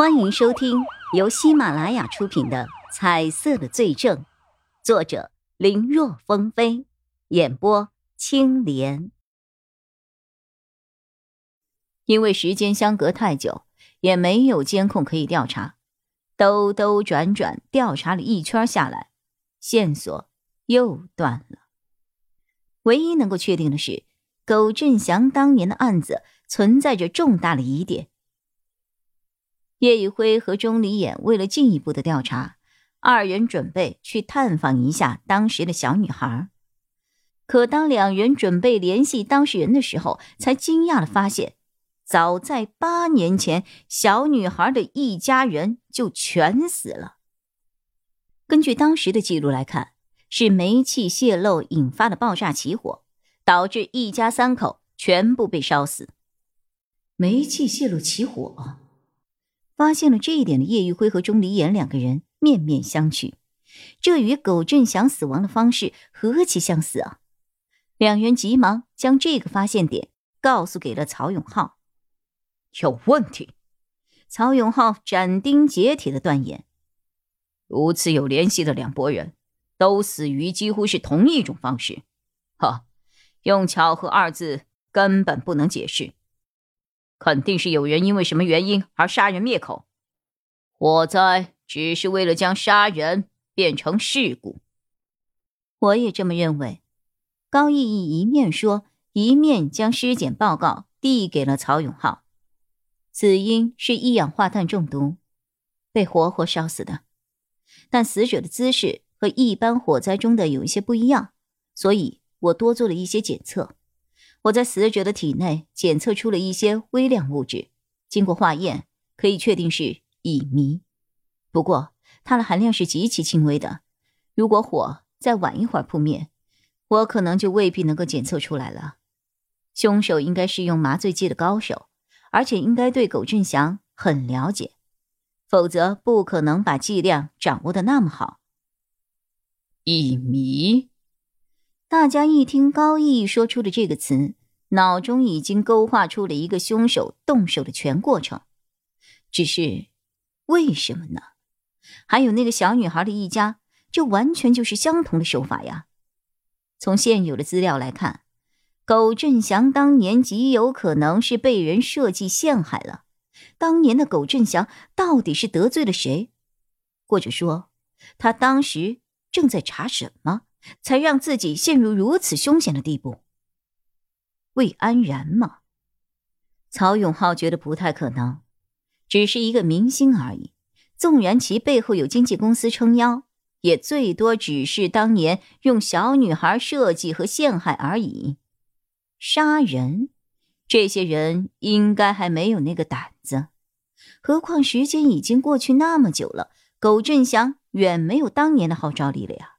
欢迎收听由喜马拉雅出品的《彩色的罪证》，作者林若风飞，演播青莲。因为时间相隔太久，也没有监控可以调查，兜兜转转调查了一圈下来，线索又断了。唯一能够确定的是，苟振祥当年的案子存在着重大的疑点。叶宇辉和钟离眼为了进一步的调查，二人准备去探访一下当时的小女孩。可当两人准备联系当事人的时候，才惊讶的发现，早在八年前，小女孩的一家人就全死了。根据当时的记录来看，是煤气泄漏引发的爆炸起火，导致一家三口全部被烧死。煤气泄漏起火。发现了这一点的叶玉辉和钟离言两个人面面相觑，这与苟振祥死亡的方式何其相似啊！两人急忙将这个发现点告诉给了曹永浩。有问题！曹永浩斩钉截铁的断言：如此有联系的两拨人，都死于几乎是同一种方式，哈，用巧合二字根本不能解释。肯定是有人因为什么原因而杀人灭口，火灾只是为了将杀人变成事故。我也这么认为。高毅毅一面说，一面将尸检报告递给了曹永浩。死因是一氧化碳中毒，被活活烧死的。但死者的姿势和一般火灾中的有一些不一样，所以我多做了一些检测。我在死者的体内检测出了一些微量物质，经过化验，可以确定是乙醚。不过它的含量是极其轻微的，如果火再晚一会儿扑灭，我可能就未必能够检测出来了。凶手应该是用麻醉剂的高手，而且应该对苟振祥很了解，否则不可能把剂量掌握的那么好。乙醚。大家一听高毅说出的这个词，脑中已经勾画出了一个凶手动手的全过程。只是，为什么呢？还有那个小女孩的一家，这完全就是相同的手法呀。从现有的资料来看，苟振祥当年极有可能是被人设计陷害了。当年的苟振祥到底是得罪了谁？或者说，他当时正在查什么？才让自己陷入如此凶险的地步。魏安然吗？曹永浩觉得不太可能，只是一个明星而已。纵然其背后有经纪公司撑腰，也最多只是当年用小女孩设计和陷害而已。杀人，这些人应该还没有那个胆子。何况时间已经过去那么久了，苟振祥远没有当年的号召力了呀。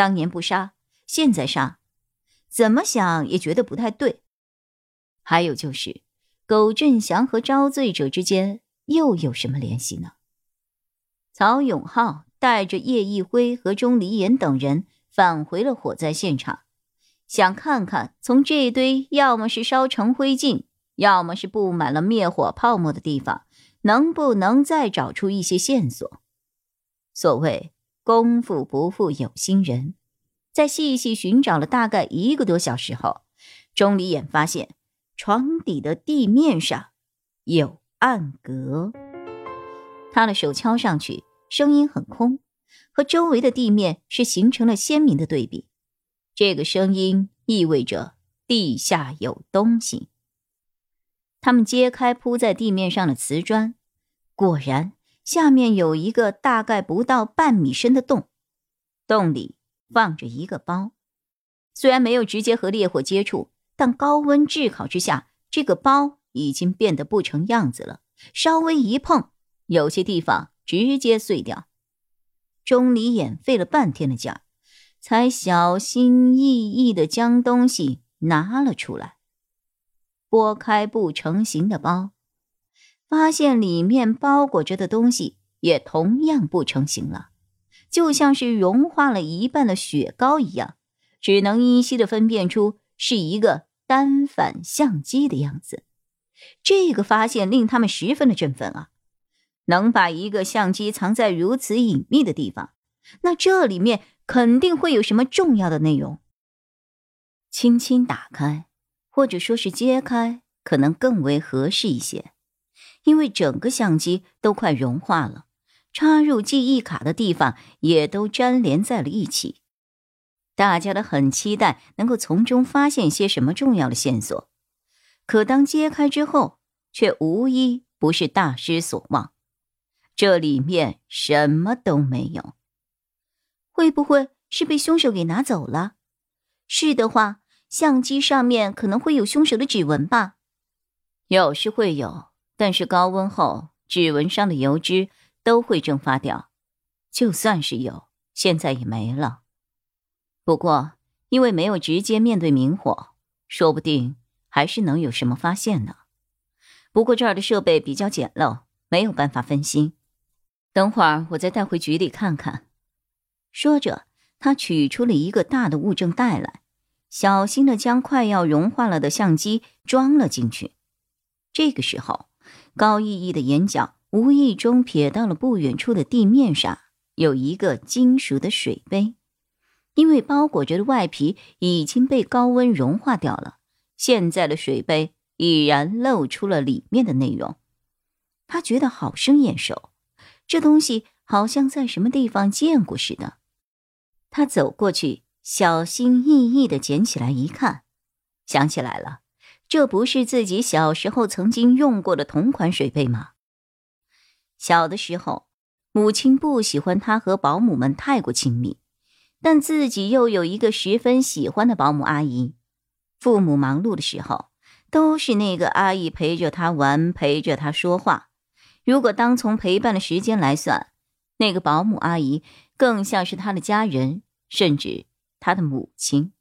当年不杀，现在杀，怎么想也觉得不太对。还有就是，苟振祥和招罪者之间又有什么联系呢？曹永浩带着叶一辉和钟离言等人返回了火灾现场，想看看从这堆要么是烧成灰烬，要么是布满了灭火泡沫的地方，能不能再找出一些线索。所谓。功夫不负有心人，在细细寻找了大概一个多小时后，钟离眼发现床底的地面上有暗格。他的手敲上去，声音很空，和周围的地面是形成了鲜明的对比。这个声音意味着地下有东西。他们揭开铺在地面上的瓷砖，果然。下面有一个大概不到半米深的洞，洞里放着一个包。虽然没有直接和烈火接触，但高温炙烤之下，这个包已经变得不成样子了。稍微一碰，有些地方直接碎掉。钟离眼费了半天的劲儿，才小心翼翼地将东西拿了出来，拨开不成形的包。发现里面包裹着的东西也同样不成形了，就像是融化了一半的雪糕一样，只能依稀的分辨出是一个单反相机的样子。这个发现令他们十分的振奋啊！能把一个相机藏在如此隐秘的地方，那这里面肯定会有什么重要的内容。轻轻打开，或者说是揭开，可能更为合适一些，因为整个相机都快融化了，插入记忆卡的地方也都粘连在了一起。大家都很期待能够从中发现些什么重要的线索，可当揭开之后，却无一不是大失所望。这里面什么都没有，会不会是被凶手给拿走了？是的话，相机上面可能会有凶手的指纹吧？有时会有，但是高温后指纹上的油脂都会蒸发掉，就算是有，现在也没了。不过因为没有直接面对明火，说不定还是能有什么发现呢。不过这儿的设备比较简陋，没有办法分心。等会儿我再带回局里看看。说着，他取出了一个大的物证袋来，小心的将快要融化了的相机装了进去。这个时候，高逸逸的眼角无意中瞥到了不远处的地面上有一个金属的水杯，因为包裹着的外皮已经被高温融化掉了，现在的水杯已然露出了里面的内容。他觉得好生眼熟。这东西好像在什么地方见过似的，他走过去，小心翼翼的捡起来一看，想起来了，这不是自己小时候曾经用过的同款水杯吗？小的时候，母亲不喜欢他和保姆们太过亲密，但自己又有一个十分喜欢的保姆阿姨，父母忙碌的时候，都是那个阿姨陪着他玩，陪着他说话。如果当从陪伴的时间来算，那个保姆阿姨更像是他的家人，甚至他的母亲。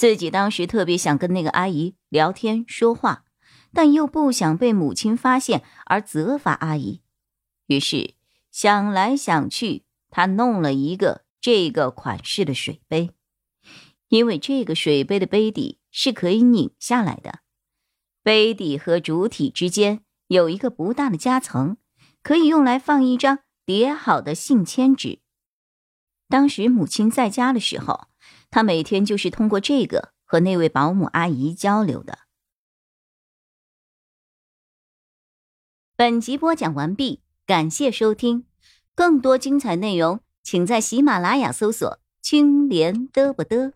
自己当时特别想跟那个阿姨聊天说话，但又不想被母亲发现而责罚阿姨，于是想来想去，他弄了一个这个款式的水杯，因为这个水杯的杯底是可以拧下来的，杯底和主体之间。有一个不大的夹层，可以用来放一张叠好的信签纸。当时母亲在家的时候，他每天就是通过这个和那位保姆阿姨交流的。本集播讲完毕，感谢收听，更多精彩内容，请在喜马拉雅搜索“青莲嘚不嘚”。